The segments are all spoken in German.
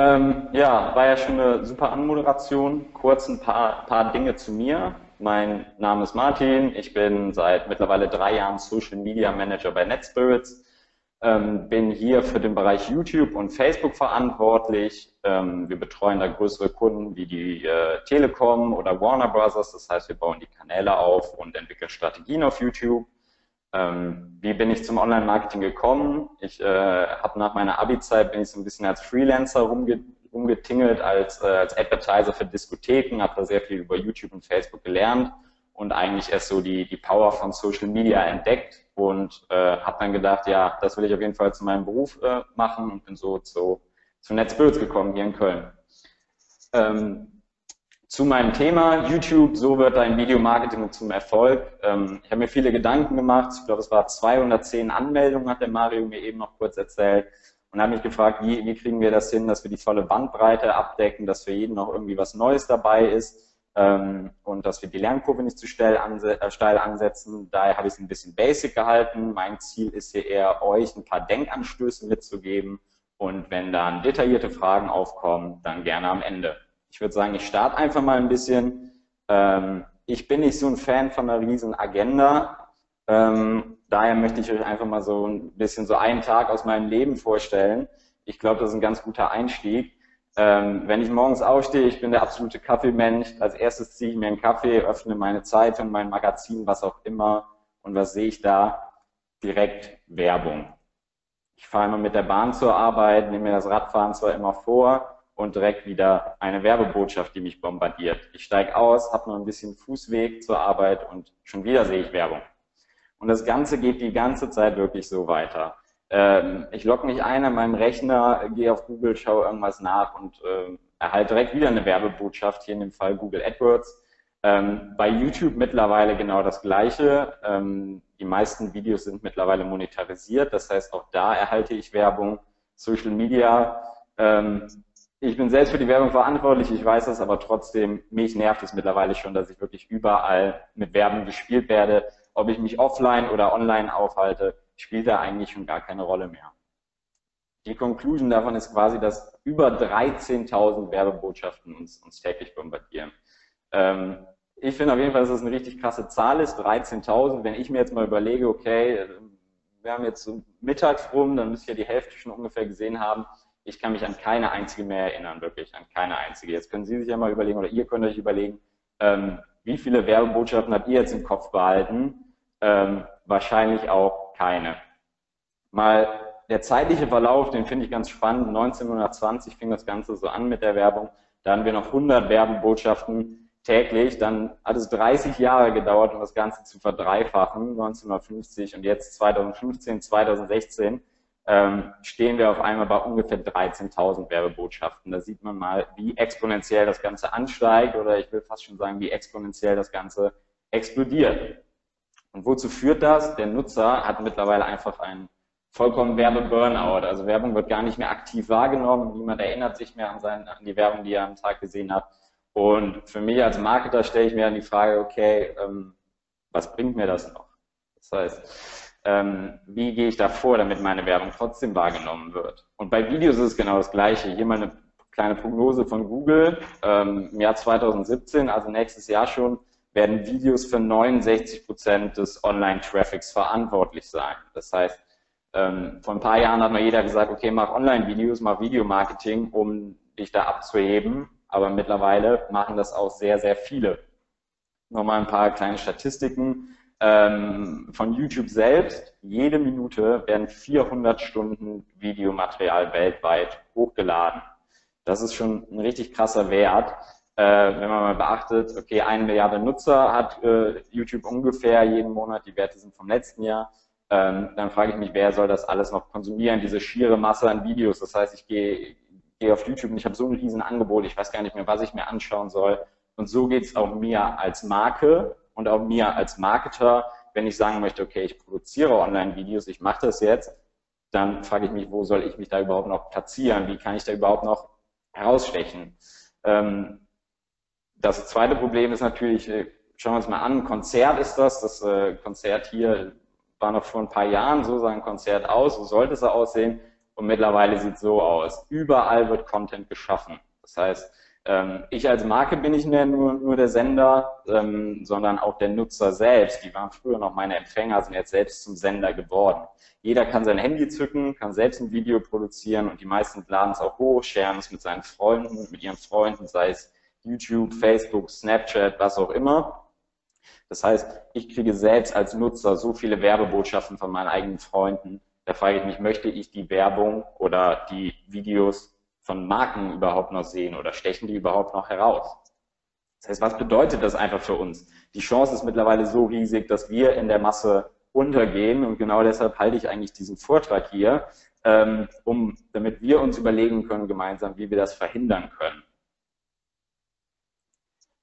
Ähm, ja, war ja schon eine super Anmoderation. Kurz ein paar, paar Dinge zu mir. Mein Name ist Martin. Ich bin seit mittlerweile drei Jahren Social Media Manager bei NetSpirits. Ähm, bin hier für den Bereich YouTube und Facebook verantwortlich. Ähm, wir betreuen da größere Kunden wie die äh, Telekom oder Warner Brothers. Das heißt, wir bauen die Kanäle auf und entwickeln Strategien auf YouTube. Ähm, wie bin ich zum Online-Marketing gekommen? Ich äh, habe nach meiner Abi-Zeit bin ich so ein bisschen als Freelancer rumge rumgetingelt, als, äh, als Advertiser für Diskotheken, habe da sehr viel über YouTube und Facebook gelernt und eigentlich erst so die, die Power von Social Media entdeckt und äh, habe dann gedacht, ja, das will ich auf jeden Fall zu meinem Beruf äh, machen und bin so zu, zu NetSpirits gekommen hier in Köln. Ähm, zu meinem Thema YouTube, so wird dein Videomarketing zum Erfolg. Ähm, ich habe mir viele Gedanken gemacht. Ich glaube, es war 210 Anmeldungen, hat der Mario mir eben noch kurz erzählt. Und habe mich gefragt, wie, wie kriegen wir das hin, dass wir die volle Bandbreite abdecken, dass für jeden noch irgendwie was Neues dabei ist ähm, und dass wir die Lernkurve nicht zu steil, anse äh, steil ansetzen. Daher habe ich es ein bisschen basic gehalten. Mein Ziel ist hier eher, euch ein paar Denkanstöße mitzugeben. Und wenn dann detaillierte Fragen aufkommen, dann gerne am Ende ich würde sagen, ich starte einfach mal ein bisschen. Ähm, ich bin nicht so ein Fan von einer riesen Agenda. Ähm, daher möchte ich euch einfach mal so ein bisschen so einen Tag aus meinem Leben vorstellen. Ich glaube, das ist ein ganz guter Einstieg. Ähm, wenn ich morgens aufstehe, ich bin der absolute Kaffeemensch. Als erstes ziehe ich mir einen Kaffee, öffne meine Zeitung, mein Magazin, was auch immer. Und was sehe ich da? Direkt Werbung. Ich fahre immer mit der Bahn zur Arbeit, nehme mir das Radfahren zwar immer vor, und direkt wieder eine Werbebotschaft, die mich bombardiert. Ich steige aus, habe noch ein bisschen Fußweg zur Arbeit und schon wieder sehe ich Werbung. Und das Ganze geht die ganze Zeit wirklich so weiter. Ähm, ich logge mich ein an meinem Rechner, gehe auf Google, schaue irgendwas nach und äh, erhalte direkt wieder eine Werbebotschaft, hier in dem Fall Google AdWords. Ähm, bei YouTube mittlerweile genau das Gleiche. Ähm, die meisten Videos sind mittlerweile monetarisiert, das heißt auch da erhalte ich Werbung. Social Media ähm, ich bin selbst für die Werbung verantwortlich, ich weiß das, aber trotzdem, mich nervt es mittlerweile schon, dass ich wirklich überall mit Werbung gespielt werde. Ob ich mich offline oder online aufhalte, spielt da eigentlich schon gar keine Rolle mehr. Die Conclusion davon ist quasi, dass über 13.000 Werbebotschaften uns, uns täglich bombardieren. Ähm, ich finde auf jeden Fall, dass das eine richtig krasse Zahl ist, 13.000. Wenn ich mir jetzt mal überlege, okay, wir haben jetzt so mittags rum, dann müsste ich ja die Hälfte schon ungefähr gesehen haben ich kann mich an keine einzige mehr erinnern, wirklich, an keine einzige. Jetzt können Sie sich ja mal überlegen, oder ihr könnt euch überlegen, ähm, wie viele Werbebotschaften habt ihr jetzt im Kopf behalten? Ähm, wahrscheinlich auch keine. Mal der zeitliche Verlauf, den finde ich ganz spannend. 1920 fing das Ganze so an mit der Werbung. Da hatten wir noch 100 Werbebotschaften täglich. Dann hat es 30 Jahre gedauert, um das Ganze zu verdreifachen, 1950 und jetzt 2015, 2016 ähm, stehen wir auf einmal bei ungefähr 13.000 Werbebotschaften. Da sieht man mal, wie exponentiell das Ganze ansteigt oder ich will fast schon sagen, wie exponentiell das Ganze explodiert. Und wozu führt das? Der Nutzer hat mittlerweile einfach einen vollkommen Werbeburnout. Also Werbung wird gar nicht mehr aktiv wahrgenommen. Niemand erinnert sich mehr an, seinen, an die Werbung, die er am Tag gesehen hat. Und für mich als Marketer stelle ich mir dann die Frage, okay, ähm, was bringt mir das noch? Das heißt, ähm, wie gehe ich da vor, damit meine Werbung trotzdem wahrgenommen wird. Und bei Videos ist es genau das Gleiche. Hier mal eine kleine Prognose von Google. Ähm, Im Jahr 2017, also nächstes Jahr schon, werden Videos für 69 Prozent des Online-Traffics verantwortlich sein. Das heißt, ähm, vor ein paar Jahren hat mal jeder gesagt, okay, mach Online-Videos, mach Videomarketing, um dich da abzuheben. Aber mittlerweile machen das auch sehr, sehr viele. Nochmal ein paar kleine Statistiken ähm, von YouTube selbst, jede Minute werden 400 Stunden Videomaterial weltweit hochgeladen. Das ist schon ein richtig krasser Wert, äh, wenn man mal beachtet, okay, eine Milliarde Nutzer hat äh, YouTube ungefähr jeden Monat, die Werte sind vom letzten Jahr. Ähm, dann frage ich mich, wer soll das alles noch konsumieren, diese schiere Masse an Videos. Das heißt, ich gehe, gehe auf YouTube und ich habe so ein riesen Angebot, ich weiß gar nicht mehr, was ich mir anschauen soll. Und so geht es auch mir als Marke, und auch mir als Marketer, wenn ich sagen möchte, okay, ich produziere Online-Videos, ich mache das jetzt, dann frage ich mich, wo soll ich mich da überhaupt noch platzieren? Wie kann ich da überhaupt noch herausstechen? Ähm, das zweite Problem ist natürlich, äh, schauen wir uns mal an, ein Konzert ist das. Das äh, Konzert hier war noch vor ein paar Jahren, so sah ein Konzert aus, so sollte es aussehen. und mittlerweile sieht es so aus. Überall wird Content geschaffen. Das heißt, ähm, ich als Marke bin nicht mehr nur, nur der Sender, ähm, sondern auch der Nutzer selbst. Die waren früher noch meine Empfänger, sind jetzt selbst zum Sender geworden. Jeder kann sein Handy zücken, kann selbst ein Video produzieren und die meisten laden es auch hoch, sharen es mit seinen Freunden, mit ihren Freunden, sei es YouTube, Facebook, Snapchat, was auch immer. Das heißt, ich kriege selbst als Nutzer so viele Werbebotschaften von meinen eigenen Freunden. Da frage ich mich, möchte ich die Werbung oder die Videos von Marken überhaupt noch sehen oder stechen die überhaupt noch heraus? Das heißt, was bedeutet das einfach für uns? Die Chance ist mittlerweile so riesig, dass wir in der Masse untergehen und genau deshalb halte ich eigentlich diesen Vortrag hier, ähm, um, damit wir uns überlegen können gemeinsam, wie wir das verhindern können.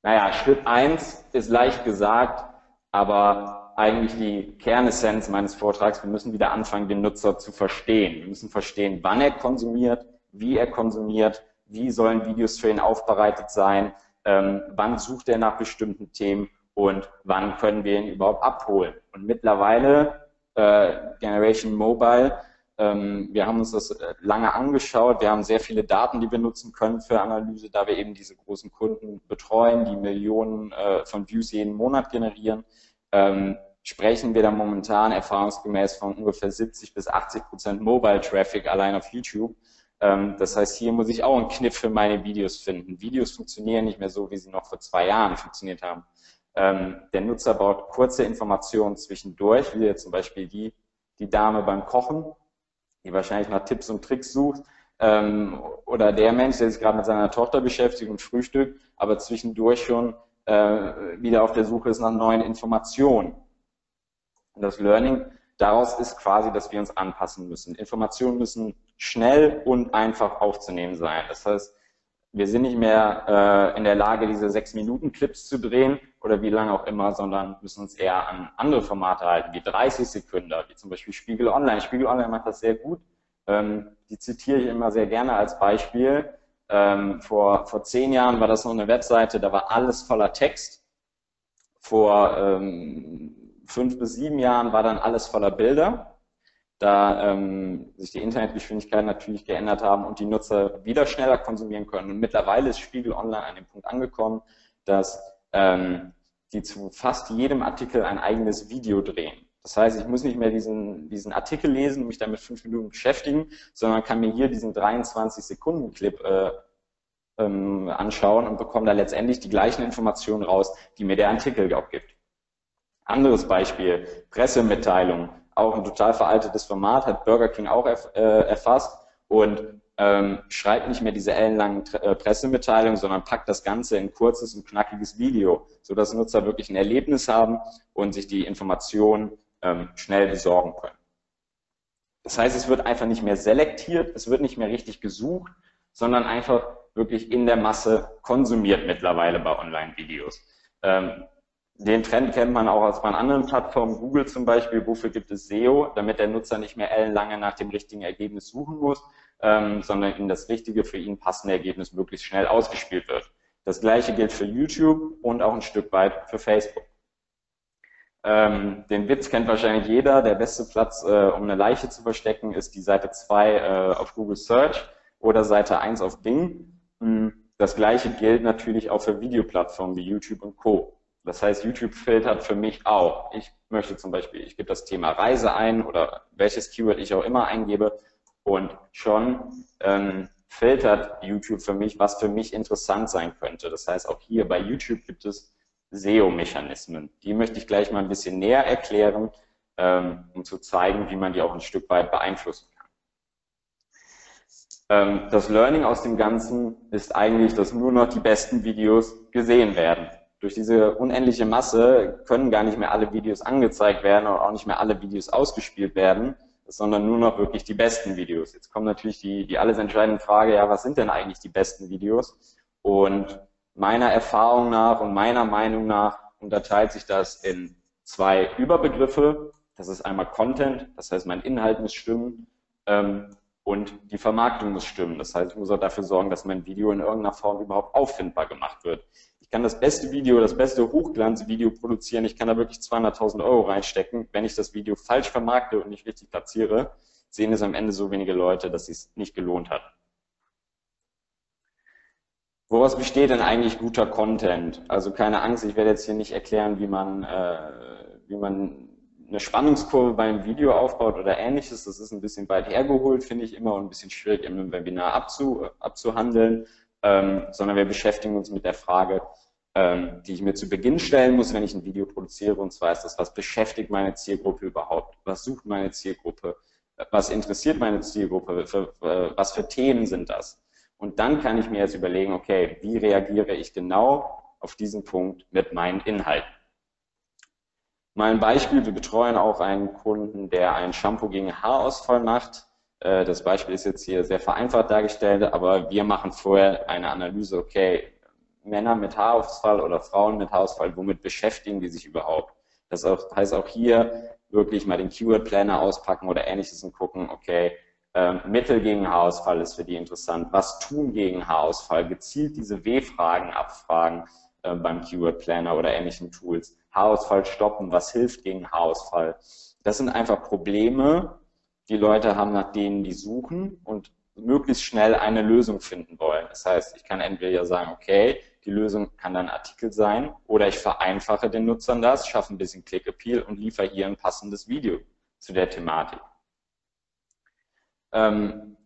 Naja, Schritt eins ist leicht gesagt, aber eigentlich die Kernessenz meines Vortrags, wir müssen wieder anfangen, den Nutzer zu verstehen. Wir müssen verstehen, wann er konsumiert, wie er konsumiert, wie sollen Videos für ihn aufbereitet sein, ähm, wann sucht er nach bestimmten Themen und wann können wir ihn überhaupt abholen. Und mittlerweile, äh, Generation Mobile, ähm, wir haben uns das äh, lange angeschaut, wir haben sehr viele Daten, die wir nutzen können für Analyse, da wir eben diese großen Kunden betreuen, die Millionen äh, von Views jeden Monat generieren. Ähm, sprechen wir da momentan erfahrungsgemäß von ungefähr 70 bis 80 Prozent Mobile Traffic allein auf YouTube. Ähm, das heißt, hier muss ich auch einen Kniff für meine Videos finden. Videos funktionieren nicht mehr so, wie sie noch vor zwei Jahren funktioniert haben. Ähm, der Nutzer braucht kurze Informationen zwischendurch, wie jetzt zum Beispiel die, die Dame beim Kochen, die wahrscheinlich nach Tipps und Tricks sucht, ähm, oder der Mensch, der sich gerade mit seiner Tochter beschäftigt und frühstückt, aber zwischendurch schon äh, wieder auf der Suche ist nach neuen Informationen. Und das Learning daraus ist quasi, dass wir uns anpassen müssen. Informationen müssen schnell und einfach aufzunehmen sein. Das heißt, wir sind nicht mehr äh, in der Lage, diese sechs Minuten Clips zu drehen oder wie lange auch immer, sondern müssen uns eher an andere Formate halten, wie 30 Sekunden, wie zum Beispiel Spiegel Online. Spiegel Online macht das sehr gut. Ähm, die zitiere ich immer sehr gerne als Beispiel. Ähm, vor, vor zehn Jahren war das noch eine Webseite, da war alles voller Text. Vor ähm, fünf bis sieben Jahren war dann alles voller Bilder da ähm, sich die Internetgeschwindigkeiten natürlich geändert haben und die Nutzer wieder schneller konsumieren können. Und mittlerweile ist Spiegel Online an dem Punkt angekommen, dass ähm, die zu fast jedem Artikel ein eigenes Video drehen. Das heißt, ich muss nicht mehr diesen, diesen Artikel lesen und mich damit fünf Minuten beschäftigen, sondern kann mir hier diesen 23 Sekunden Clip äh, ähm, anschauen und bekomme da letztendlich die gleichen Informationen raus, die mir der Artikel auch gibt. Anderes Beispiel, Pressemitteilung auch ein total veraltetes Format, hat Burger King auch erf äh, erfasst und ähm, schreibt nicht mehr diese ellenlangen äh, Pressemitteilungen, sondern packt das Ganze in kurzes und knackiges Video, sodass Nutzer wirklich ein Erlebnis haben und sich die Informationen ähm, schnell besorgen können. Das heißt, es wird einfach nicht mehr selektiert, es wird nicht mehr richtig gesucht, sondern einfach wirklich in der Masse konsumiert mittlerweile bei Online-Videos. Ähm, den Trend kennt man auch aus anderen Plattformen, Google zum Beispiel. Wofür gibt es SEO? Damit der Nutzer nicht mehr ellenlange nach dem richtigen Ergebnis suchen muss, ähm, sondern ihm das richtige, für ihn passende Ergebnis möglichst schnell ausgespielt wird. Das gleiche gilt für YouTube und auch ein Stück weit für Facebook. Ähm, den Witz kennt wahrscheinlich jeder. Der beste Platz, äh, um eine Leiche zu verstecken, ist die Seite 2 äh, auf Google Search oder Seite 1 auf Bing. Hm, das gleiche gilt natürlich auch für Videoplattformen wie YouTube und Co. Das heißt, YouTube filtert für mich auch. Ich möchte zum Beispiel, ich gebe das Thema Reise ein oder welches Keyword ich auch immer eingebe und schon ähm, filtert YouTube für mich, was für mich interessant sein könnte. Das heißt, auch hier bei YouTube gibt es SEO-Mechanismen. Die möchte ich gleich mal ein bisschen näher erklären, ähm, um zu zeigen, wie man die auch ein Stück weit beeinflussen kann. Ähm, das Learning aus dem Ganzen ist eigentlich, dass nur noch die besten Videos gesehen werden durch diese unendliche Masse können gar nicht mehr alle Videos angezeigt werden und auch nicht mehr alle Videos ausgespielt werden, sondern nur noch wirklich die besten Videos. Jetzt kommt natürlich die, die alles entscheidende Frage, ja, was sind denn eigentlich die besten Videos? Und meiner Erfahrung nach und meiner Meinung nach unterteilt sich das in zwei Überbegriffe. Das ist einmal Content, das heißt, mein Inhalt muss stimmen, ähm, und die Vermarktung muss stimmen. Das heißt, ich muss auch dafür sorgen, dass mein Video in irgendeiner Form überhaupt auffindbar gemacht wird. Ich kann das beste Video, das beste Hochglanzvideo produzieren. Ich kann da wirklich 200.000 Euro reinstecken. Wenn ich das Video falsch vermarkte und nicht richtig platziere, sehen es am Ende so wenige Leute, dass es nicht gelohnt hat. Woraus besteht denn eigentlich guter Content? Also keine Angst, ich werde jetzt hier nicht erklären, wie man, äh, wie man eine Spannungskurve beim Video aufbaut oder ähnliches. Das ist ein bisschen weit hergeholt, finde ich immer und ein bisschen schwierig im Webinar abzu, abzuhandeln, ähm, sondern wir beschäftigen uns mit der Frage, ähm, die ich mir zu Beginn stellen muss, wenn ich ein Video produziere. Und zwar ist das, was beschäftigt meine Zielgruppe überhaupt? Was sucht meine Zielgruppe? Was interessiert meine Zielgruppe? Für, für, was für Themen sind das? Und dann kann ich mir jetzt überlegen, okay, wie reagiere ich genau auf diesen Punkt mit meinen Inhalten? Mal ein Beispiel, wir betreuen auch einen Kunden, der ein Shampoo gegen Haarausfall macht. Äh, das Beispiel ist jetzt hier sehr vereinfacht dargestellt, aber wir machen vorher eine Analyse, okay, Männer mit Haarausfall oder Frauen mit Haarausfall, womit beschäftigen die sich überhaupt? Das heißt auch hier wirklich mal den Keyword Planner auspacken oder ähnliches und gucken, okay, ähm, Mittel gegen Haarausfall ist für die interessant. Was tun gegen Haarausfall? Gezielt diese W-Fragen abfragen äh, beim Keyword Planner oder ähnlichen Tools. Haarausfall stoppen, was hilft gegen Haarausfall? Das sind einfach Probleme, die Leute haben, nach denen die suchen und möglichst schnell eine Lösung finden wollen. Das heißt, ich kann entweder sagen, okay, die Lösung kann dann Artikel sein oder ich vereinfache den Nutzern das, schaffe ein bisschen Click-Appeal und liefere hier ein passendes Video zu der Thematik. Ähm,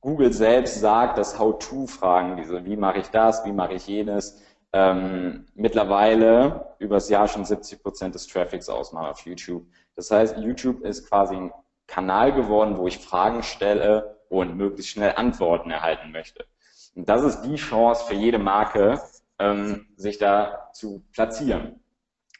Google selbst sagt, dass How-To-Fragen, diese wie mache ich das, wie mache ich jenes, ähm, mittlerweile übers Jahr schon 70 Prozent des Traffics ausmachen auf YouTube. Das heißt, YouTube ist quasi ein Kanal geworden, wo ich Fragen stelle und möglichst schnell Antworten erhalten möchte. Und das ist die Chance für jede Marke, ähm, sich da zu platzieren.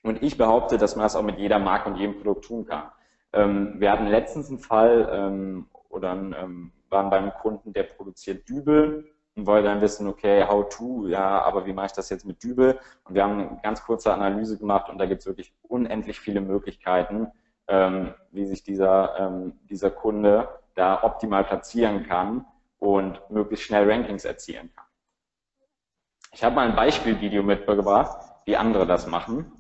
Und ich behaupte, dass man das auch mit jeder Marke und jedem Produkt tun kann. Ähm, wir hatten letztens einen Fall, ähm, oder ähm, waren beim Kunden, der produziert Dübel und wollte dann wissen, okay, how to, ja, aber wie mache ich das jetzt mit Dübel? Und wir haben eine ganz kurze Analyse gemacht und da gibt es wirklich unendlich viele Möglichkeiten, ähm, wie sich dieser, ähm, dieser Kunde da optimal platzieren kann und möglichst schnell Rankings erzielen kann. Ich habe mal ein Beispielvideo mitgebracht, wie andere das machen.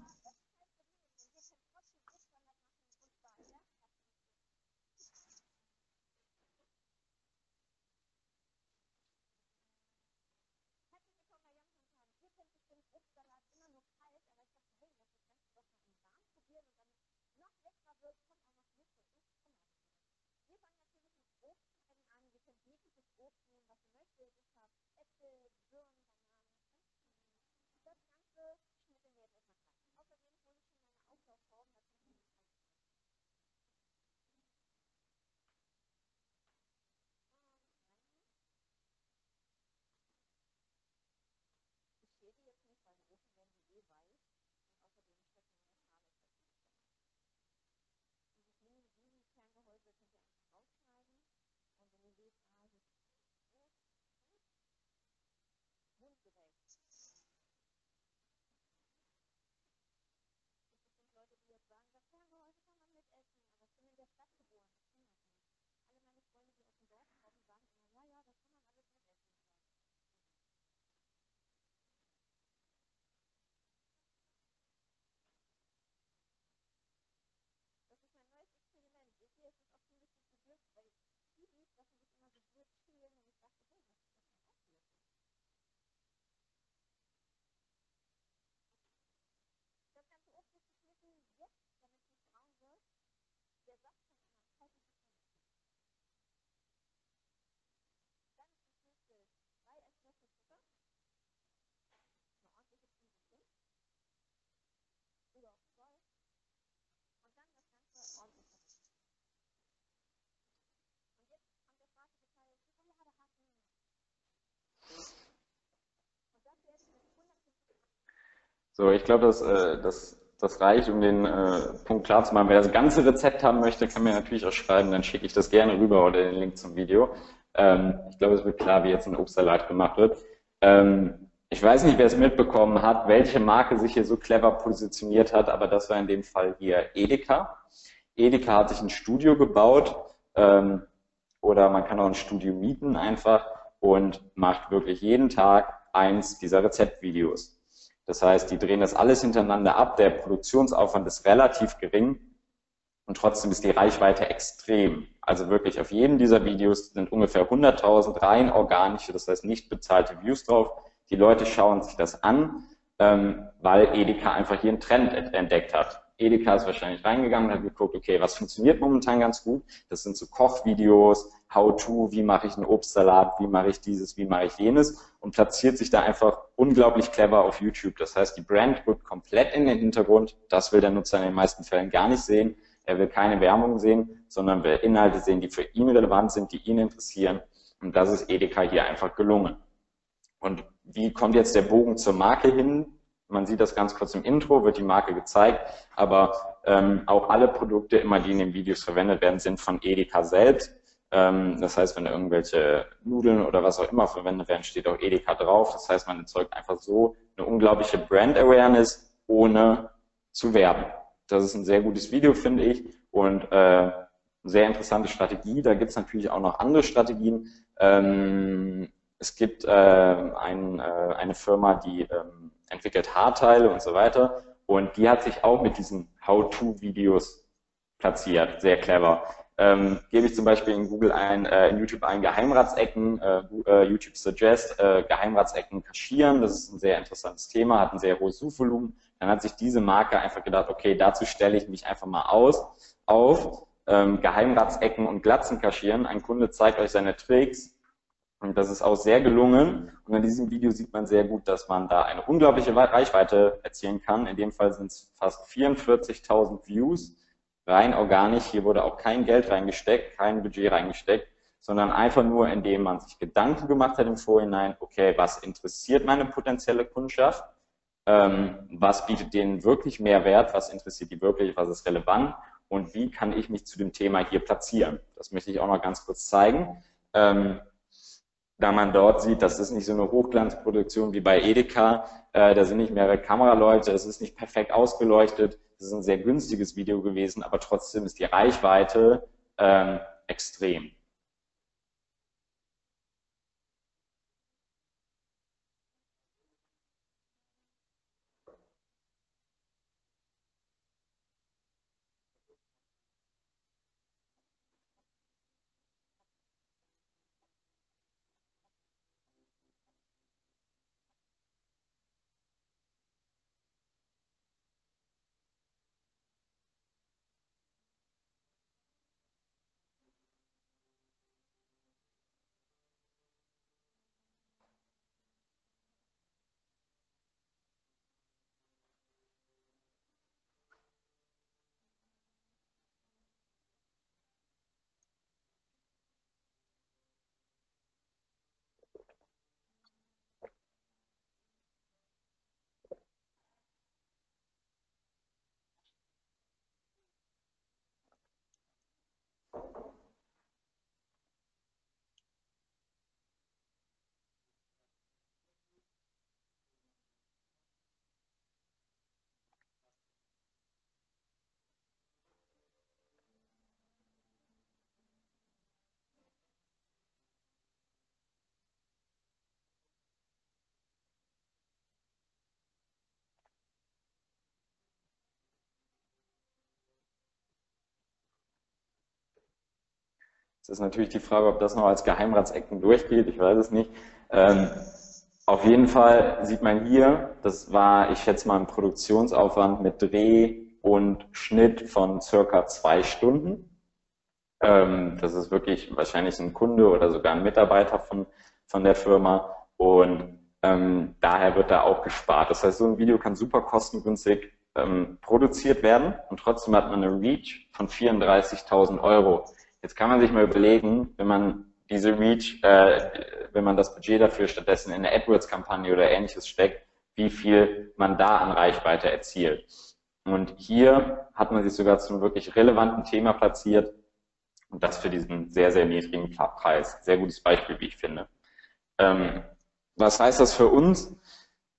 So, ich glaube, das, äh, das, das reicht, um den äh, Punkt klar zu machen. Wer das ganze Rezept haben möchte, kann mir natürlich auch schreiben, dann schicke ich das gerne rüber oder den Link zum Video. Ähm, ich glaube, es wird klar, wie jetzt ein Obstsalat gemacht wird. Ähm, ich weiß nicht, wer es mitbekommen hat, welche Marke sich hier so clever positioniert hat, aber das war in dem Fall hier Edeka. Edeka hat sich ein Studio gebaut ähm, oder man kann auch ein Studio mieten einfach und macht wirklich jeden Tag eins dieser Rezeptvideos. Das heißt, die drehen das alles hintereinander ab. Der Produktionsaufwand ist relativ gering. und trotzdem ist die Reichweite extrem. Also wirklich auf jedem dieser Videos sind ungefähr 100.000 rein organische, das heißt nicht bezahlte Views drauf. Die Leute schauen sich das an, ähm, weil Edeka einfach hier einen Trend entdeckt hat. Edeka ist wahrscheinlich reingegangen und hat geguckt, okay, was funktioniert momentan ganz gut? Das sind so Kochvideos, How-to, wie mache ich einen Obstsalat, wie mache ich dieses, wie mache ich jenes und platziert sich da einfach unglaublich clever auf YouTube. Das heißt, die Brand rückt komplett in den Hintergrund. Das will der Nutzer in den meisten Fällen gar nicht sehen. Er will keine Werbung sehen, sondern will Inhalte sehen, die für ihn relevant sind, die ihn interessieren. Und das ist Edeka hier einfach gelungen. Und wie kommt jetzt der Bogen zur Marke hin? Man sieht das ganz kurz im Intro, wird die Marke gezeigt, aber ähm, auch alle Produkte, immer die in den Videos verwendet werden, sind von Edeka selbst. Ähm, das heißt, wenn irgendwelche Nudeln oder was auch immer verwendet werden, steht auch Edeka drauf. Das heißt, man erzeugt einfach so eine unglaubliche Brand Awareness, ohne zu werben. Das ist ein sehr gutes Video, finde ich, und äh, sehr interessante Strategie. Da gibt es natürlich auch noch andere Strategien. Ähm, es gibt äh, ein, äh, eine Firma, die ähm, entwickelt Haarteile und so weiter. Und die hat sich auch mit diesen How-to-Videos platziert. Sehr clever. Ähm, gebe ich zum Beispiel in Google ein, äh, in YouTube ein Geheimratsecken, äh, äh, YouTube Suggest, äh, Geheimratsecken kaschieren. Das ist ein sehr interessantes Thema, hat ein sehr hohes Suchvolumen. Dann hat sich diese Marke einfach gedacht, okay, dazu stelle ich mich einfach mal aus, auf, ähm, Geheimratsecken und Glatzen kaschieren. Ein Kunde zeigt euch seine Tricks und das ist auch sehr gelungen. Und in diesem Video sieht man sehr gut, dass man da eine unglaubliche Reichweite erzielen kann. In dem Fall sind es fast 44.000 Views, rein organisch. Hier wurde auch kein Geld reingesteckt, kein Budget reingesteckt, sondern einfach nur, indem man sich Gedanken gemacht hat im Vorhinein, okay, was interessiert meine potenzielle Kundschaft? ähm, was bietet denen wirklich Mehrwert, was interessiert die wirklich, was ist relevant und wie kann ich mich zu dem Thema hier platzieren. Das möchte ich auch noch ganz kurz zeigen. Ähm, da man dort sieht, das ist nicht so eine Hochglanzproduktion wie bei Edeka, äh, da sind nicht mehrere Kameraleute, es ist nicht perfekt ausgeleuchtet, es ist ein sehr günstiges Video gewesen, aber trotzdem ist die Reichweite ähm, extrem. Es ist natürlich die Frage, ob das noch als Geheimratsecken durchgeht, ich weiß es nicht. Ähm, auf jeden Fall sieht man hier, das war, ich schätze mal, ein Produktionsaufwand mit Dreh und Schnitt von circa zwei Stunden. Ähm, das ist wirklich wahrscheinlich ein Kunde oder sogar ein Mitarbeiter von, von der Firma und ähm, daher wird da auch gespart. Das heißt, so ein Video kann super kostengünstig ähm, produziert werden und trotzdem hat man eine Reach von 34.000 Euro. Jetzt kann man sich mal überlegen, wenn man diese Reach, äh, wenn man das Budget dafür stattdessen in eine AdWords-Kampagne oder ähnliches steckt, wie viel man da an Reichweite erzielt. Und hier hat man sich sogar zu einem wirklich relevanten Thema platziert und das für diesen sehr, sehr niedrigen Preis. Sehr gutes Beispiel, wie ich finde. Ähm, was heißt das für uns?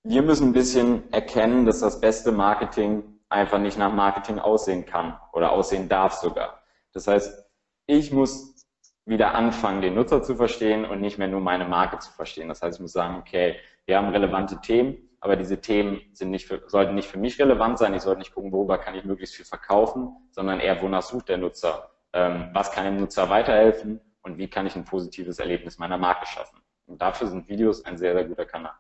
Wir müssen ein bisschen erkennen, dass das beste Marketing einfach nicht nach Marketing aussehen kann oder aussehen darf sogar. Das heißt, ich muss wieder anfangen, den Nutzer zu verstehen und nicht mehr nur meine Marke zu verstehen. Das heißt, ich muss sagen, okay, wir haben relevante Themen aber diese Themen sind nicht für, sollten nicht für mich relevant sein. Ich sollte nicht gucken, worüber kann ich möglichst viel verkaufen, sondern eher, wonach sucht der Nutzer? Ähm, was kann dem Nutzer weiterhelfen und wie kann ich ein positives Erlebnis meiner Marke schaffen? Und dafür sind Videos ein sehr, sehr guter Kanal.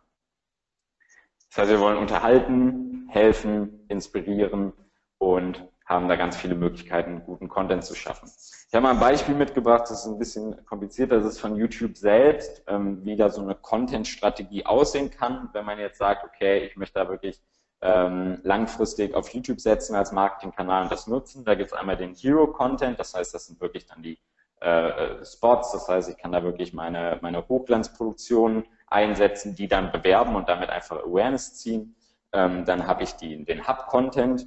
Das heißt, wir wollen unterhalten, helfen, inspirieren und haben da ganz viele Möglichkeiten, guten Content zu schaffen. Ich habe mal ein Beispiel mitgebracht, das ist ein bisschen komplizierter, das ist von YouTube selbst, ähm, wie da so eine Content-Strategie aussehen kann, wenn man jetzt sagt, okay, ich möchte da wirklich ähm, langfristig auf YouTube setzen als Marketingkanal und das nutzen. Da gibt es einmal den Hero-Content, das heißt, das sind wirklich dann die äh, Spots, das heißt, ich kann da wirklich meine, meine Hochglanzproduktionen einsetzen, die dann bewerben und damit einfach Awareness ziehen. Ähm, dann habe ich die, den Hub-Content,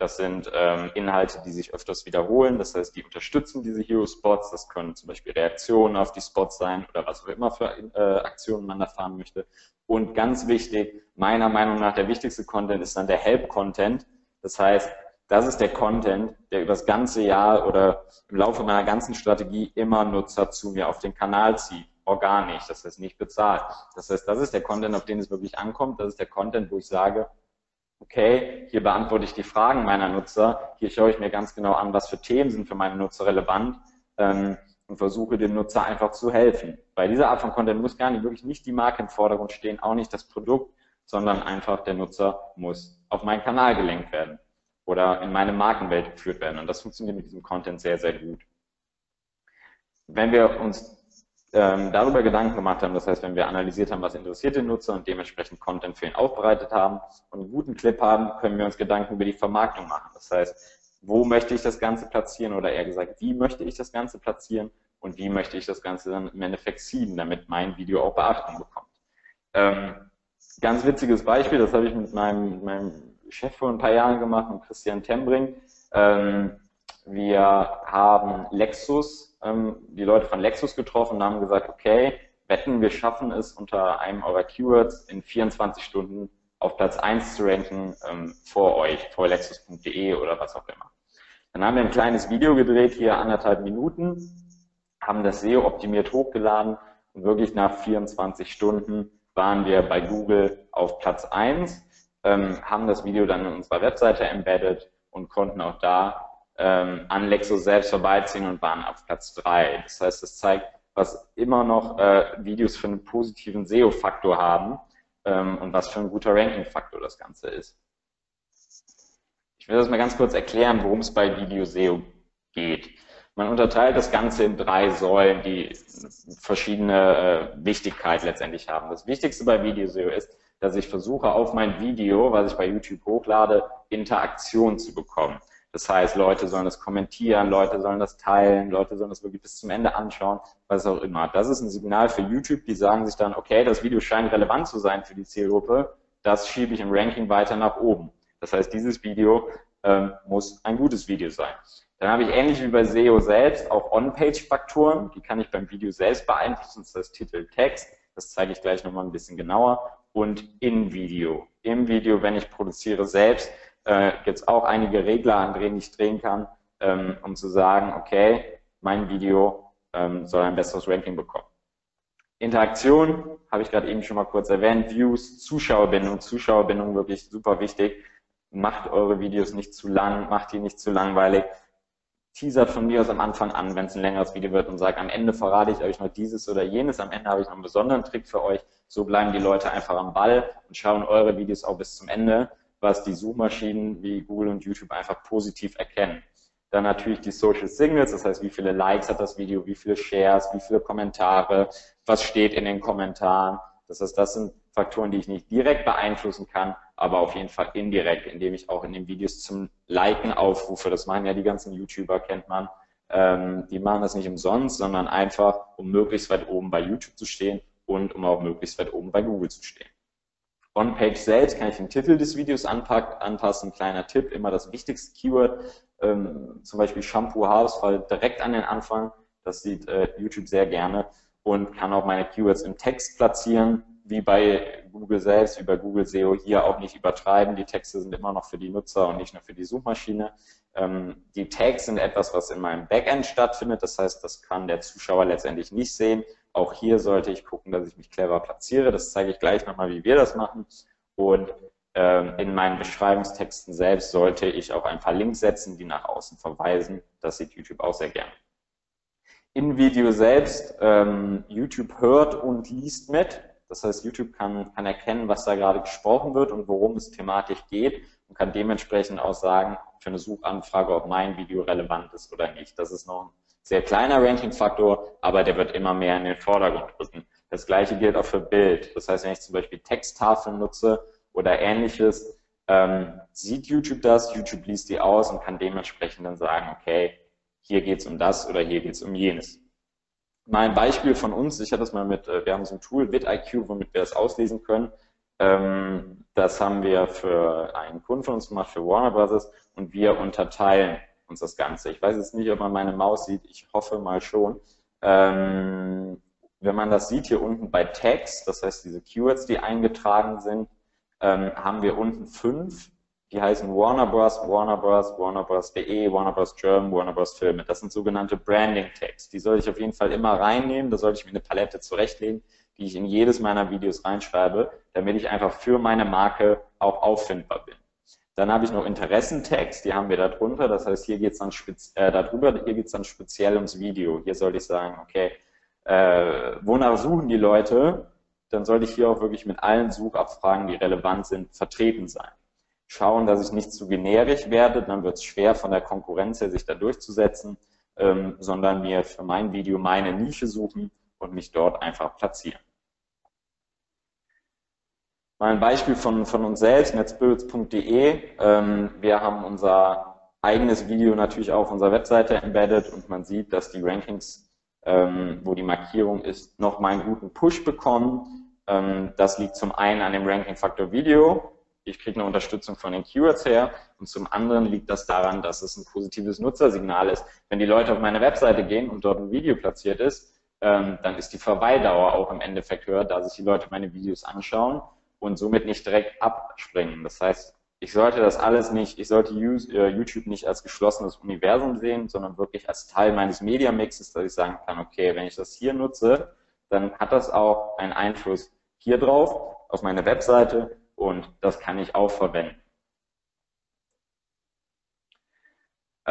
das sind ähm, Inhalte, die sich öfters wiederholen. Das heißt, die unterstützen diese Hero-Spots. Das können zum Beispiel Reaktionen auf die Spots sein oder was auch immer für äh, Aktionen man da fahren möchte. Und ganz wichtig, meiner Meinung nach der wichtigste Content ist dann der Help-Content. Das heißt, das ist der Content, der über das ganze Jahr oder im Laufe meiner ganzen Strategie immer Nutzer zu mir auf den Kanal zieht. Organisch, das heißt nicht bezahlt. Das heißt, das ist der Content, auf den es wirklich ankommt. Das ist der Content, wo ich sage, okay, hier beantworte ich die Fragen meiner Nutzer, hier schaue ich mir ganz genau an, was für Themen sind für meine Nutzer relevant ähm, und versuche dem Nutzer einfach zu helfen. Bei dieser Art von Content muss gar nicht wirklich nicht die Marke im Vordergrund stehen, auch nicht das Produkt, sondern einfach der Nutzer muss auf meinen Kanal gelenkt werden oder in meine Markenwelt geführt werden. Und das funktioniert mit diesem Content sehr, sehr gut. Wenn wir uns ähm, darüber Gedanken gemacht haben. Das heißt, wenn wir analysiert haben, was interessiert den Nutzer und dementsprechend Content für ihn aufbereitet haben und einen guten Clip haben, können wir uns Gedanken über die Vermarktung machen. Das heißt, wo möchte ich das Ganze platzieren oder eher gesagt, wie möchte ich das Ganze platzieren und wie möchte ich das Ganze dann im Endeffekt ziehen, damit mein Video auch Beachtung bekommt. Ähm, ganz witziges Beispiel, das habe ich mit meinem, meinem Chef vor ein paar Jahren gemacht, mit Christian Tembring. Ähm, wir haben Lexus ähm, die Leute von Lexus getroffen und haben gesagt, okay, wetten, wir schaffen es unter einem eurer Keywords in 24 Stunden auf Platz 1 zu ranken ähm, vor euch, vor lexus.de oder was auch immer. Dann haben wir ein kleines Video gedreht, hier anderthalb Minuten, haben das SEO optimiert hochgeladen und wirklich nach 24 Stunden waren wir bei Google auf Platz 1, ähm, haben das Video dann in unserer Webseite embedded und konnten auch da ähm, an Lexus selbst vorbeiziehen und waren auf Platz 3. Das heißt, es zeigt, was immer noch äh, Videos für einen positiven SEO-Faktor haben ähm, und was für ein guter Ranking-Faktor das Ganze ist. Ich will das mal ganz kurz erklären, worum es bei Video SEO geht. Man unterteilt das Ganze in drei Säulen, die verschiedene äh, Wichtigkeit letztendlich haben. Das Wichtigste bei Video SEO ist, dass ich versuche, auf mein Video, was ich bei YouTube hochlade, Interaktion zu bekommen. Das heißt, Leute sollen das kommentieren, Leute sollen das teilen, Leute sollen das wirklich bis zum Ende anschauen, was auch immer. Das ist ein Signal für YouTube, die sagen sich dann, okay, das Video scheint relevant zu sein für die Zielgruppe, das schiebe ich im Ranking weiter nach oben. Das heißt, dieses Video ähm, muss ein gutes Video sein. Dann habe ich ähnlich wie bei SEO selbst auch On-Page-Faktoren, die kann ich beim Video selbst beeinflussen, das heißt Titel, Text, das zeige ich gleich nochmal ein bisschen genauer, und in Video. Im Video, wenn ich produziere selbst, äh, gibt es auch einige Regler, an denen ich drehen kann, ähm, um zu sagen, okay, mein Video ähm, soll ein besseres Ranking bekommen. Interaktion habe ich gerade eben schon mal kurz erwähnt, Views, Zuschauerbindung, Zuschauerbindung wirklich super wichtig. Macht eure Videos nicht zu lang, macht die nicht zu langweilig. Teasert von mir aus am Anfang an, wenn es ein längeres Video wird und sagt, am Ende verrate ich euch noch dieses oder jenes, am Ende habe ich noch einen besonderen Trick für euch. So bleiben die Leute einfach am Ball und schauen eure Videos auch bis zum Ende was die Suchmaschinen wie Google und YouTube einfach positiv erkennen. Dann natürlich die Social Signals, das heißt, wie viele Likes hat das Video, wie viele Shares, wie viele Kommentare, was steht in den Kommentaren. Das heißt, das sind Faktoren, die ich nicht direkt beeinflussen kann, aber auf jeden Fall indirekt, indem ich auch in den Videos zum Liken aufrufe. Das machen ja die ganzen YouTuber, kennt man. Ähm, die machen das nicht umsonst, sondern einfach, um möglichst weit oben bei YouTube zu stehen und um auch möglichst weit oben bei Google zu stehen. On-Page selbst kann ich den Titel des Videos anpassen. Kleiner Tipp, immer das wichtigste Keyword, ähm, zum Beispiel Shampoo Haarausfall direkt an den Anfang. Das sieht äh, YouTube sehr gerne und kann auch meine Keywords im Text platzieren, wie bei Google selbst, bei Google SEO hier auch nicht übertreiben. Die Texte sind immer noch für die Nutzer und nicht nur für die Suchmaschine. Ähm, die Tags sind etwas, was in meinem Backend stattfindet. Das heißt, das kann der Zuschauer letztendlich nicht sehen. Auch hier sollte ich gucken, dass ich mich clever platziere. Das zeige ich gleich nochmal, wie wir das machen. Und ähm, in meinen Beschreibungstexten selbst sollte ich auch ein paar Links setzen, die nach außen verweisen. Das sieht YouTube auch sehr gerne. Im Video selbst, ähm, YouTube hört und liest mit. Das heißt, YouTube kann, kann erkennen, was da gerade gesprochen wird und worum es thematisch geht und kann dementsprechend auch sagen, für eine Suchanfrage, ob mein Video relevant ist oder nicht. Das ist noch ein sehr kleiner Ranking-Faktor, aber der wird immer mehr in den Vordergrund rücken. Das gleiche gilt auch für Bild. Das heißt, wenn ich zum Beispiel Texttafeln nutze oder ähnliches, ähm, sieht YouTube das, YouTube liest die aus und kann dementsprechend dann sagen, okay, hier geht's um das oder hier geht's um jenes. Mal ein Beispiel von uns, ich hatte das mal mit, äh, wir haben so ein Tool, VidIQ, womit wir das auslesen können. Ähm, das haben wir für einen Kunden von uns gemacht, für Warner Brothers, und wir unterteilen uns das Ganze. Ich weiß jetzt nicht, ob man meine Maus sieht, ich hoffe mal schon. Ähm, wenn man das sieht hier unten bei Tags, das heißt diese Keywords, die eingetragen sind, ähm, haben wir unten fünf, die heißen Warner Bros., Warner Bros., Warner Bros.de, Warner Bros. German, Warner Bros. Filme. Das sind sogenannte Branding Tags. Die soll ich auf jeden Fall immer reinnehmen, da sollte ich mir eine Palette zurechtlegen, die ich in jedes meiner Videos reinschreibe, damit ich einfach für meine Marke auch auffindbar bin. Dann habe ich noch Interessentags, die haben wir da drunter. Das heißt, hier geht es dann äh, dann speziell ums Video. Hier sollte ich sagen, okay, äh, wonach suchen die Leute? Dann sollte ich hier auch wirklich mit allen Suchabfragen, die relevant sind, vertreten sein. Schauen, dass ich nicht zu generisch werde, dann wird es schwer von der Konkurrenz her sich da durchzusetzen, ähm, sondern mir für mein Video meine Nische suchen und mich dort einfach platzieren. Mal ein Beispiel von, von uns selbst, netspirits.de. Ähm, wir haben unser eigenes Video natürlich auch auf unserer Webseite embedded und man sieht, dass die Rankings, ähm, wo die Markierung ist, nochmal einen guten Push bekommen. Ähm, das liegt zum einen an dem Ranking-Faktor Video. Ich kriege eine Unterstützung von den Keywords her und zum anderen liegt das daran, dass es ein positives Nutzersignal ist. Wenn die Leute auf meine Webseite gehen und dort ein Video platziert ist, ähm, dann ist die Verweildauer auch im Endeffekt höher, da sich die Leute meine Videos anschauen und somit nicht direkt abspringen. Das heißt, ich sollte das alles nicht, ich sollte äh, YouTube nicht als geschlossenes Universum sehen, sondern wirklich als Teil meines Media Mixes, dass ich sagen kann, okay, wenn ich das hier nutze, dann hat das auch einen Einfluss hier drauf, auf meine Webseite und das kann ich auch verwenden.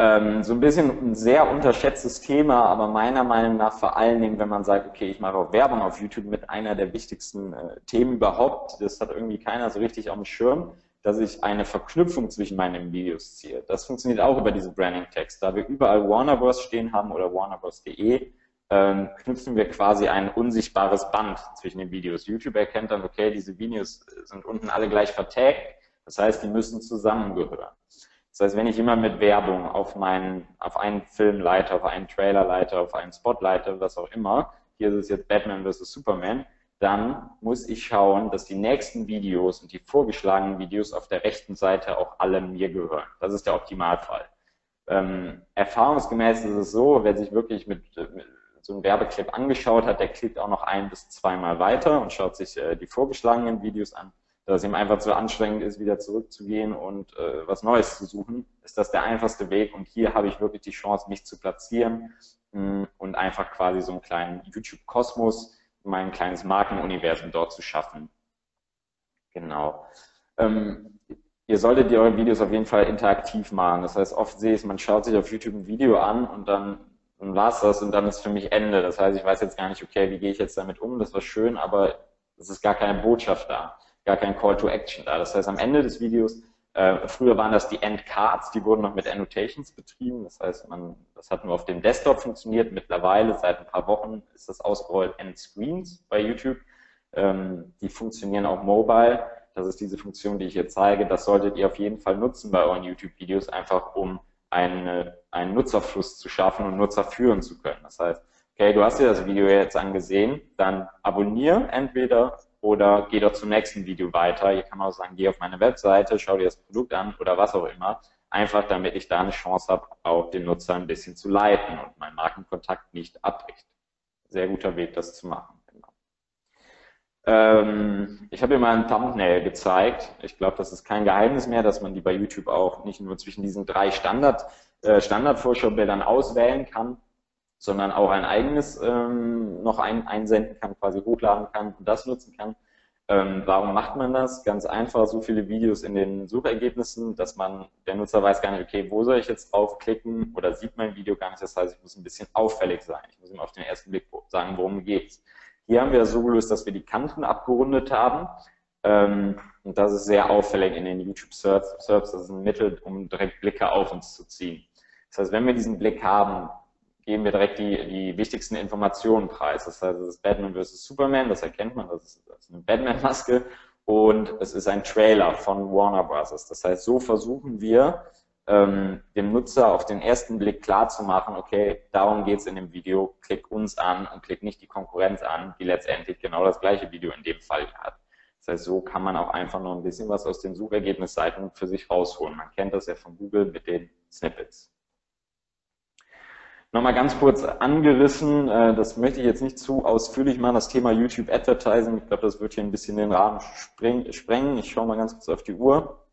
Ähm, so ein bisschen ein sehr unterschätztes Thema, aber meiner Meinung nach vor allen Dingen, wenn man sagt, okay, ich mache auch Werbung auf YouTube mit einer der wichtigsten äh, Themen überhaupt, das hat irgendwie keiner so richtig auf dem Schirm, dass ich eine Verknüpfung zwischen meinen Videos ziehe. Das funktioniert auch über diese Branding-Text. Da wir überall Warner Bros. stehen haben oder warnerbros.de, ähm, knüpfen wir quasi ein unsichtbares Band zwischen den Videos. YouTube erkennt dann, okay, diese Videos sind unten alle gleich vertagt, das heißt, die müssen zusammengehören. Das heißt, wenn ich immer mit Werbung auf meinen, auf einen Film leite, auf einen Trailer leite, auf einen Spot leite, was auch immer, hier ist es jetzt Batman vs. Superman, dann muss ich schauen, dass die nächsten Videos und die vorgeschlagenen Videos auf der rechten Seite auch alle mir gehören. Das ist der Optimalfall. Ähm, erfahrungsgemäß ist es so, wer sich wirklich mit, mit so einem Werbeclip angeschaut hat, der klickt auch noch ein bis zweimal weiter und schaut sich äh, die vorgeschlagenen Videos an dass es ihm einfach zu anstrengend ist, wieder zurückzugehen und äh, was Neues zu suchen, ist das der einfachste Weg. Und hier habe ich wirklich die Chance, mich zu platzieren mh, mm, und einfach quasi so einen kleinen YouTube-Kosmos, mein kleines Markenuniversum dort zu schaffen. Genau. Ähm, ihr solltet eure Videos auf jeden Fall interaktiv machen. Das heißt, oft sehe ich es, man schaut sich auf YouTube ein Video an und dann, dann war es das und dann ist für mich Ende. Das heißt, ich weiß jetzt gar nicht, okay, wie gehe ich jetzt damit um? Das war schön, aber es ist gar keine Botschaft da gar kein Call to Action da. Das heißt, am Ende des Videos, äh, früher waren das die Endcards, die wurden noch mit Annotations betrieben. Das heißt, man, das hat nur auf dem Desktop funktioniert. Mittlerweile, seit ein paar Wochen, ist das ausgerollt Endscreens bei YouTube. Ähm, die funktionieren auch mobile. Das ist diese Funktion, die ich hier zeige. Das solltet ihr auf jeden Fall nutzen bei euren YouTube-Videos, einfach um eine, einen Nutzerfluss zu schaffen und Nutzer führen zu können. Das heißt, okay, du hast dir das Video jetzt angesehen, dann abonniere entweder oder geh doch zum nächsten Video weiter. Ihr kann auch sagen, geh auf meine Webseite, schau dir das Produkt an oder was auch immer. Einfach damit ich da eine Chance habe, auch den Nutzer ein bisschen zu leiten und mein Markenkontakt nicht abbricht. Sehr guter Weg, das zu machen. Genau. Ähm, ich habe hier mal ein Thumbnail gezeigt. Ich glaube, das ist kein Geheimnis mehr, dass man die bei YouTube auch nicht nur zwischen diesen drei Standard, äh, Standardvorschaubildern auswählen kann, sondern auch ein eigenes ähm, noch ein, einsenden kann, quasi hochladen kann und das nutzen kann. Ähm, warum macht man das? Ganz einfach, so viele Videos in den Suchergebnissen, dass man, der Nutzer weiß gar nicht, okay, wo soll ich jetzt draufklicken oder sieht mein Video gar nicht. Das heißt, ich muss ein bisschen auffällig sein. Ich muss ihm auf den ersten Blick sagen, worum geht's. Hier haben wir so gelöst, dass wir die Kanten abgerundet haben. Ähm, und das ist sehr auffällig in den YouTube Search. Das ist ein Mittel, um direkt Blicke auf uns zu ziehen. Das heißt, wenn wir diesen Blick haben, geben wir direkt die, die wichtigsten Informationen preis. Das heißt, es ist Batman vs. Superman, das erkennt man, das ist, das ist eine Batman-Maske und es ist ein Trailer von Warner Bros. Das heißt, so versuchen wir, ähm, dem Nutzer auf den ersten Blick klar zu machen, okay, darum geht's in dem Video, klick uns an und klick nicht die Konkurrenz an, die letztendlich genau das gleiche Video in dem Fall hat. Das heißt, so kann man auch einfach noch ein bisschen was aus den Suchergebnisseiten für sich rausholen. Man kennt das ja von Google mit den Snippets. Nochmal ganz kurz angerissen, äh, das möchte ich jetzt nicht zu ausführlich machen, das Thema YouTube Advertising. Ich glaube, das wird hier ein bisschen den Rahmen sprengen. Ich schaue mal ganz kurz auf die Uhr.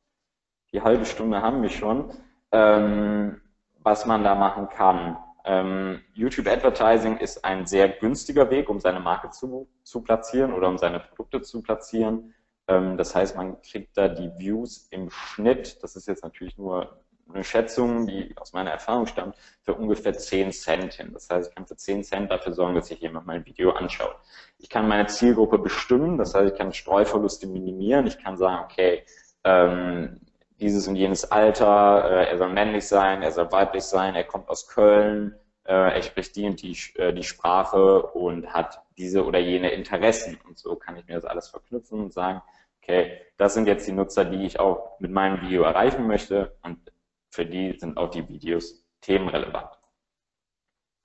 Die halbe Stunde haben wir schon. Ähm, was man da machen kann. Ähm, YouTube Advertising ist ein sehr günstiger Weg, um seine Marke zu, zu platzieren oder um seine Produkte zu platzieren. Ähm, das heißt, man kriegt da die Views im Schnitt, das ist jetzt natürlich nur eine Schätzung, die aus meiner Erfahrung stammt, für ungefähr 10 Cent hin. Das heißt, ich kann für 10 Cent dafür sorgen, dass sich jemand mein Video anschaut. Ich kann meine Zielgruppe bestimmen, das heißt, ich kann Streuverluste minimieren. Ich kann sagen, okay, ähm, dieses und jenes Alter, äh, er soll männlich sein, er soll weiblich sein, er kommt aus Köln, äh, er spricht die und die, äh, die Sprache und hat diese oder jene Interessen. Und so kann ich mir das alles verknüpfen und sagen, okay, das sind jetzt die Nutzer, die ich auch mit meinem Video erreichen möchte und für die sind auch die Videos themenrelevant.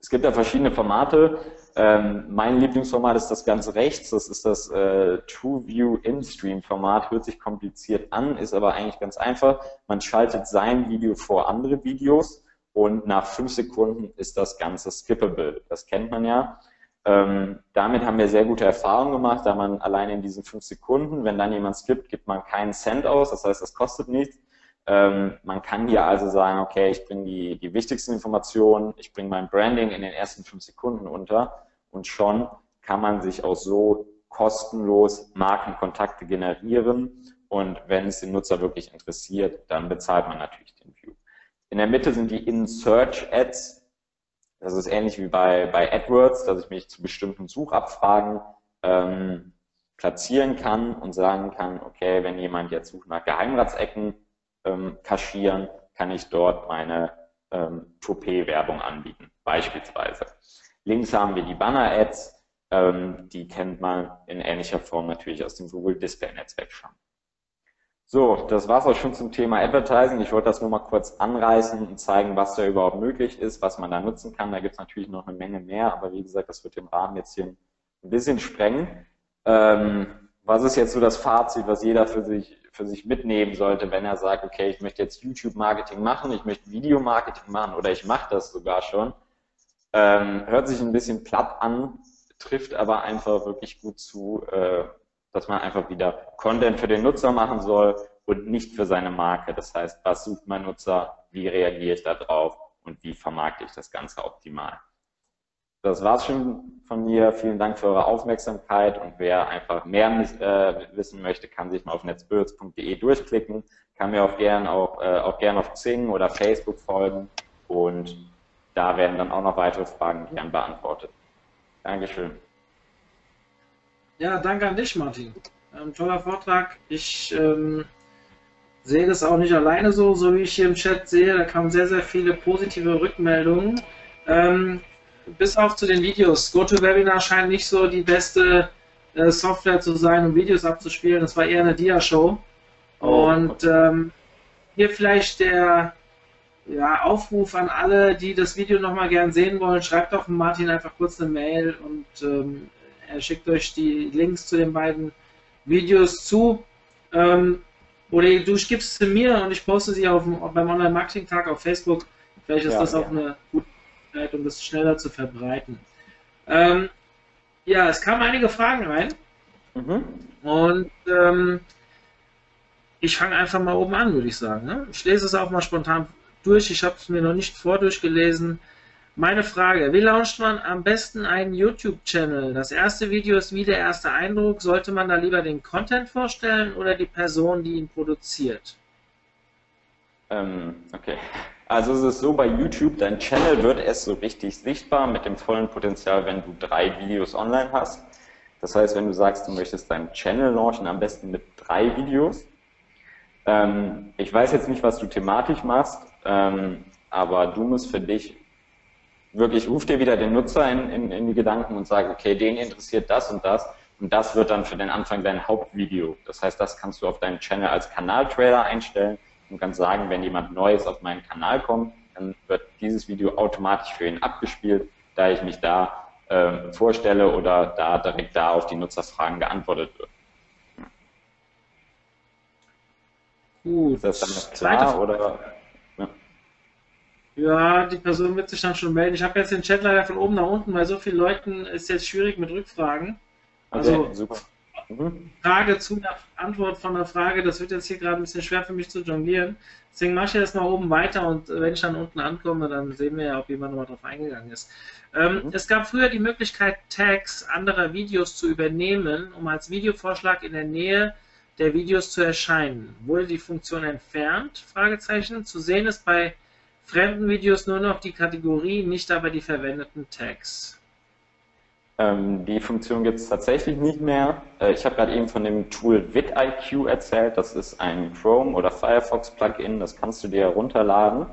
Es gibt ja verschiedene Formate. Ähm, mein Lieblingsformat ist das ganz rechts. Das ist das äh, TrueView In-Stream-Format. Hört sich kompliziert an, ist aber eigentlich ganz einfach. Man schaltet sein Video vor andere Videos und nach fünf Sekunden ist das Ganze skippable. Das kennt man ja. Ähm, damit haben wir sehr gute Erfahrungen gemacht, da man allein in diesen fünf Sekunden, wenn dann jemand skippt, gibt man keinen Cent aus. Das heißt, das kostet nichts. Ähm, man kann hier also sagen, okay, ich bringe die, die wichtigsten Informationen, ich bringe mein Branding in den ersten fünf Sekunden unter und schon kann man sich auch so kostenlos Markenkontakte generieren und wenn es den Nutzer wirklich interessiert, dann bezahlt man natürlich den View. In der Mitte sind die In-Search-Ads. Das ist ähnlich wie bei, bei AdWords, dass ich mich zu bestimmten Suchabfragen ähm, platzieren kann und sagen kann, okay, wenn jemand jetzt sucht nach Geheimratsecken, ähm, kaschieren, kann ich dort meine ähm, Toupet-Werbung anbieten, beispielsweise. Links haben wir die Banner-Ads, ähm, die kennt man in ähnlicher Form natürlich aus dem Google Display-Netzwerk schon. So, das war's auch schon zum Thema Advertising. Ich wollte das nur mal kurz anreißen und zeigen, was da überhaupt möglich ist, was man da nutzen kann. Da gibt's natürlich noch eine Menge mehr, aber wie gesagt, das wird den Rahmen jetzt hier ein bisschen sprengen. Ähm, was ist jetzt so das Fazit, was jeder für sich für sich mitnehmen sollte, wenn er sagt, okay, ich möchte jetzt YouTube-Marketing machen, ich möchte Video-Marketing machen oder ich mache das sogar schon. Ähm, hört sich ein bisschen platt an, trifft aber einfach wirklich gut zu, äh, dass man einfach wieder Content für den Nutzer machen soll und nicht für seine Marke. Das heißt, was sucht mein Nutzer, wie reagiere ich da drauf und wie vermarkte ich das Ganze optimal. Das war's schon von mir. Vielen Dank für eure Aufmerksamkeit und wer einfach mehr äh, wissen möchte, kann sich mal auf netzbirds.de durchklicken, kann mir auch gern auch, äh, auch gern auf Xing oder Facebook folgen und da werden dann auch noch weitere Fragen gern beantwortet. Dankeschön. Ja, danke an dich, Martin. Ähm, toller Vortrag. Ich ähm, sehe das auch nicht alleine so, so wie ich hier im Chat sehe. Da kamen sehr, sehr viele positive Rückmeldungen. Ähm, bis auf zu den Videos. GoToWebinar scheint nicht so die beste äh, Software zu sein, um Videos abzuspielen. Das war eher eine Dia-Show. Oh, Und ähm, hier vielleicht der ja, Aufruf an alle, die das Video nochmal gern sehen wollen. Schreibt doch Martin einfach kurz eine Mail und ähm, er schickt euch die Links zu den beiden Videos zu. Ähm, oder du gibst sie mir und ich poste sie auf, beim Online-Marketing-Tag auf Facebook. Vielleicht ist ja, das auch ja. eine gute Möglichkeit, um das schneller zu verbreiten. Ähm, ja, es kamen einige Fragen rein. Mhm. Und ähm, ich fange einfach mal oben an, würde ich sagen. Ne? Ich lese es auch mal spontan durch. Ich habe es mir noch nicht vordurchgelesen. Meine Frage, wie launcht man am besten einen YouTube-Channel? Das erste Video ist wie der erste Eindruck. Sollte man da lieber den Content vorstellen oder die Person, die ihn produziert? Ähm, okay. Also es ist so bei YouTube, dein Channel wird erst so richtig sichtbar mit dem vollen Potenzial, wenn du drei Videos online hast. Das heißt, wenn du sagst, du möchtest deinen Channel launchen, am besten mit drei Videos. Ähm, ich weiß jetzt nicht, was du thematisch machst, ähm, aber du musst für dich wirklich, ruf dir wieder den Nutzer in, in, in die Gedanken und sag, okay, den interessiert das und das. Und das wird dann für den Anfang dein Hauptvideo. Das heißt, das kannst du auf deinem Channel als Kanaltrailer einstellen und kannst sagen, wenn jemand Neues auf meinen Kanal kommt, dann wird dieses Video automatisch für ihn abgespielt, da ich mich da äh, vorstelle oder da direkt da auf die Nutzerfragen geantwortet wird. Gut. Ist das dann noch klar oder? Ja, die Person wird sich dann schon melden. Ich habe jetzt den Chat leider von oben nach unten, weil so vielen Leuten ist jetzt schwierig mit Rückfragen. Also okay, super. Mhm. Frage zu einer Antwort von der Frage, das wird jetzt hier gerade ein bisschen schwer für mich zu jonglieren. Deswegen mache ich jetzt mal oben weiter und wenn ich dann unten ankomme, dann sehen wir ja, ob jemand nochmal drauf eingegangen ist. Ähm, mhm. Es gab früher die Möglichkeit, Tags anderer Videos zu übernehmen, um als Videovorschlag in der Nähe der Videos zu erscheinen. Wurde die Funktion entfernt? Fragezeichen. Zu sehen ist bei fremden Videos nur noch die Kategorie, nicht aber die verwendeten Tags. Ähm, die Funktion gibt es tatsächlich nicht mehr. Äh, ich habe gerade eben von dem Tool vidIQ erzählt. Das ist ein Chrome oder Firefox Plugin. Das kannst du dir herunterladen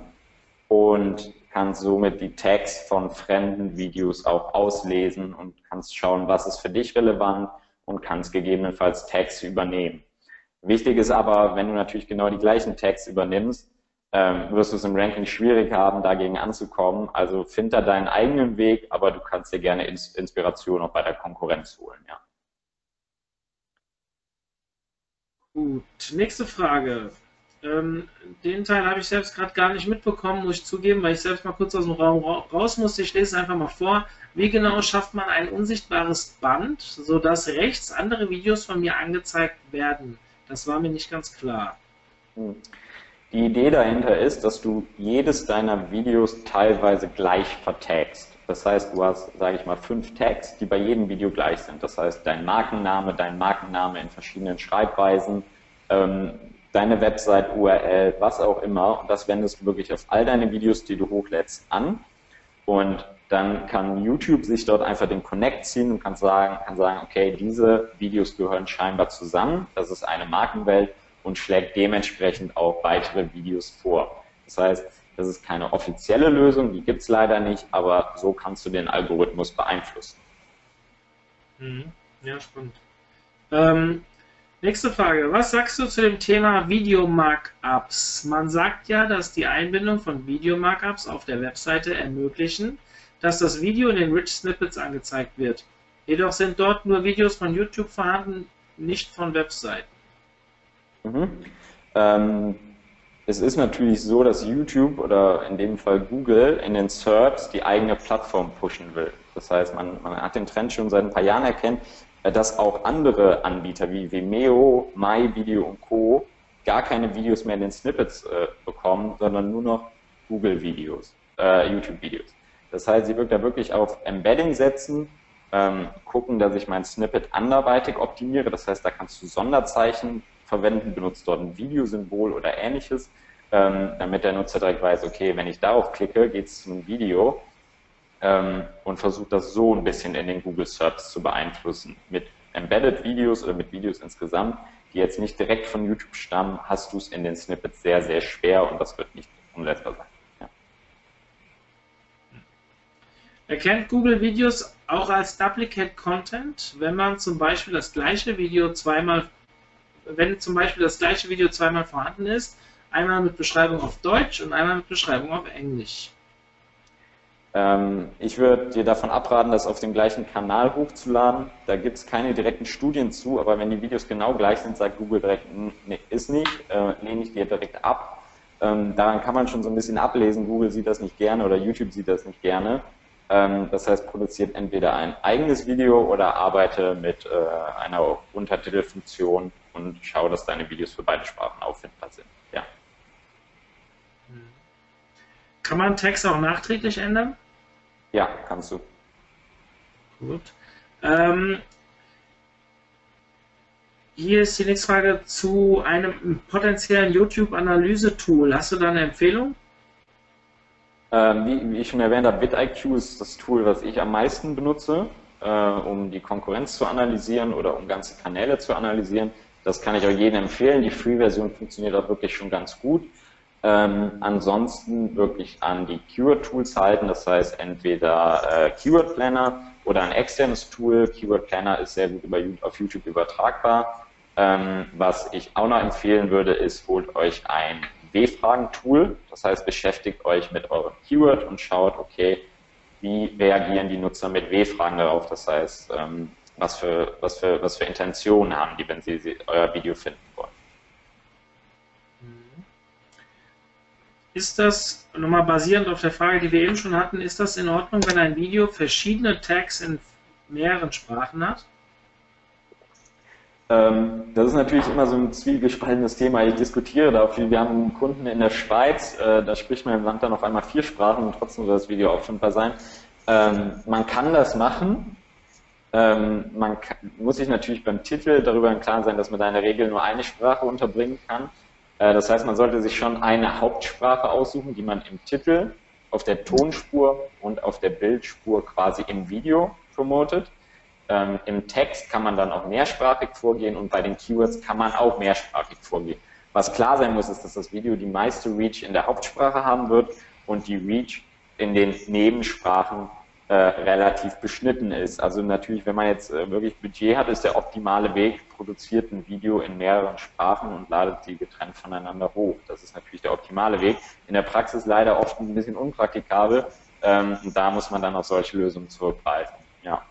und kannst somit die Tags von fremden Videos auch auslesen und kannst schauen, was ist für dich relevant und kannst gegebenenfalls Tags übernehmen. Wichtig ist aber, wenn du natürlich genau die gleichen Tags übernimmst, ähm, wirst du es im Ranking schwierig haben, dagegen anzukommen. Also find da deinen eigenen Weg, aber du kannst dir gerne Ins Inspiration auch bei der Konkurrenz holen, ja. Gut, nächste Frage. Ähm, den Teil habe ich selbst gerade gar nicht mitbekommen, muss ich zugeben, weil ich selbst mal kurz aus dem Raum raus musste. Ich lese es einfach mal vor. Wie genau schafft man ein unsichtbares Band, sodass rechts andere Videos von mir angezeigt werden? Das war mir nicht ganz klar. Hm. Die Idee dahinter ist, dass du jedes deiner Videos teilweise gleich vertagst. Das heißt, du hast, sage ich mal, fünf Tags, die bei jedem Video gleich sind. Das heißt, dein Markenname, dein Markenname in verschiedenen Schreibweisen, ähm, deine Website-URL, was auch immer. Und das wendest du wirklich auf all deine Videos, die du hochlädst, an. Und dann kann YouTube sich dort einfach den Connect ziehen und kann sagen, kann sagen, okay, diese Videos gehören scheinbar zusammen. Das ist eine Markenwelt und schlägt dementsprechend auch weitere Videos vor. Das heißt, das ist keine offizielle Lösung, die gibt es leider nicht, aber so kannst du den Algorithmus beeinflussen. Mhm. Ja, spannend. Ähm, nächste Frage. Was sagst du zu dem Thema Video-Markups? Man sagt ja, dass die Einbindung von Video-Markups auf der Webseite ermöglichen, dass das Video in den Rich Snippets angezeigt wird. Jedoch sind dort nur Videos von YouTube vorhanden, nicht von Webseiten. Mhm. Ähm, es ist natürlich so, dass YouTube oder in dem Fall Google in den SERPs die eigene Plattform pushen will. Das heißt, man, man hat den Trend schon seit ein paar Jahren erkennt, äh, dass auch andere Anbieter wie Vimeo, MyVideo und Co. gar keine Videos mehr in den Snippets äh, bekommen, sondern nur noch Google-Videos, äh, YouTube-Videos. Das heißt, sie wird da wirklich auf Embedding setzen, ähm, gucken, dass ich mein Snippet anderweitig optimiere. Das heißt, da kannst du Sonderzeichen verwenden, benutzt dort ein Videosymbol oder ähnliches, ähm, damit der Nutzer direkt weiß, okay, wenn ich darauf klicke, geht es zum Video ähm, und versucht das so ein bisschen in den Google Search zu beeinflussen. Mit Embedded Videos oder mit Videos insgesamt, die jetzt nicht direkt von YouTube stammen, hast du es in den Snippets sehr, sehr schwer und das wird nicht umsetzbar sein. Erkennt Google Videos auch als Duplicate Content, wenn man zum Beispiel das gleiche Video zweimal wenn zum Beispiel das gleiche Video zweimal vorhanden ist, einmal mit Beschreibung auf Deutsch und einmal mit Beschreibung auf Englisch. Ähm, ich würde dir davon abraten, das auf dem gleichen Kanal hochzuladen. Da gibt es keine direkten Studien zu, aber wenn die Videos genau gleich sind, sagt Google direkt, nee, ist nicht, äh, lehne ich dir direkt ab. Ähm, daran kann man schon so ein bisschen ablesen, Google sieht das nicht gerne oder YouTube sieht das nicht gerne. Ähm, das heißt, produziert entweder ein eigenes Video oder arbeite mit äh, einer Untertitelfunktion und schau, dass deine Videos für beide Sprachen auffindbar sind. Ja. Kann man Text auch nachträglich ändern? Ja, kannst du. Gut. Ähm, hier ist die nächste Frage zu einem potenziellen YouTube-Analyse-Tool. Hast du da eine Empfehlung? Ähm, wie, wie, ich schon erwähnt habe, vidIQ ist das Tool, was ich am meisten benutze, äh, um die Konkurrenz zu analysieren oder um ganze Kanäle zu analysieren. Das kann ich auch jedem empfehlen. Die Free-Version funktioniert auch wirklich schon ganz gut. Ähm, ansonsten wirklich an die Keyword-Tools halten, das heißt entweder äh, Keyword Planner oder ein externes Tool. Keyword Planner ist sehr gut über, auf YouTube übertragbar. Ähm, was ich auch noch empfehlen würde, ist, holt euch ein W-Fragen-Tool. Das heißt, beschäftigt euch mit eurem Keyword und schaut, okay, wie reagieren die Nutzer mit W-Fragen darauf? Das heißt, ähm, was, für, was, für, was für Intentionen haben die, wenn sie, sie euer Video finden wollen? Ist das, nochmal basierend auf der Frage, die wir eben schon hatten, ist das in Ordnung, wenn ein Video verschiedene Tags in mehreren Sprachen hat? Ähm, das ist natürlich immer so ein zwiegespaltenes Thema. Ich diskutiere da viel. Wir haben einen Kunden in der Schweiz, äh, da spricht man im Land dann auf einmal vier Sprachen und trotzdem soll das Video auffindbar sein. Ähm, man kann das machen. Ähm, man muss sich natürlich beim Titel darüber im Klaren sein, dass man da in der Regel nur eine Sprache unterbringen kann. Äh, das heißt, man sollte sich schon eine Hauptsprache aussuchen, die man im Titel, auf der Tonspur und auf der Bildspur quasi im Video promotet. Ähm, Im Text kann man dann auch mehrsprachig vorgehen und bei den Keywords kann man auch mehrsprachig vorgehen. Was klar sein muss, ist, dass das Video die meiste Reach in der Hauptsprache haben wird und die Reach in den Nebensprachen äh, relativ beschnitten ist. Also natürlich, wenn man jetzt äh, wirklich Budget hat, ist der optimale Weg, produziert ein Video in mehreren Sprachen und ladet sie getrennt voneinander hoch. Das ist natürlich der optimale Weg. In der Praxis leider oft ein bisschen unpraktikabel. Ähm, da muss man dann auf solche Lösungen zurückgreifen. Ja.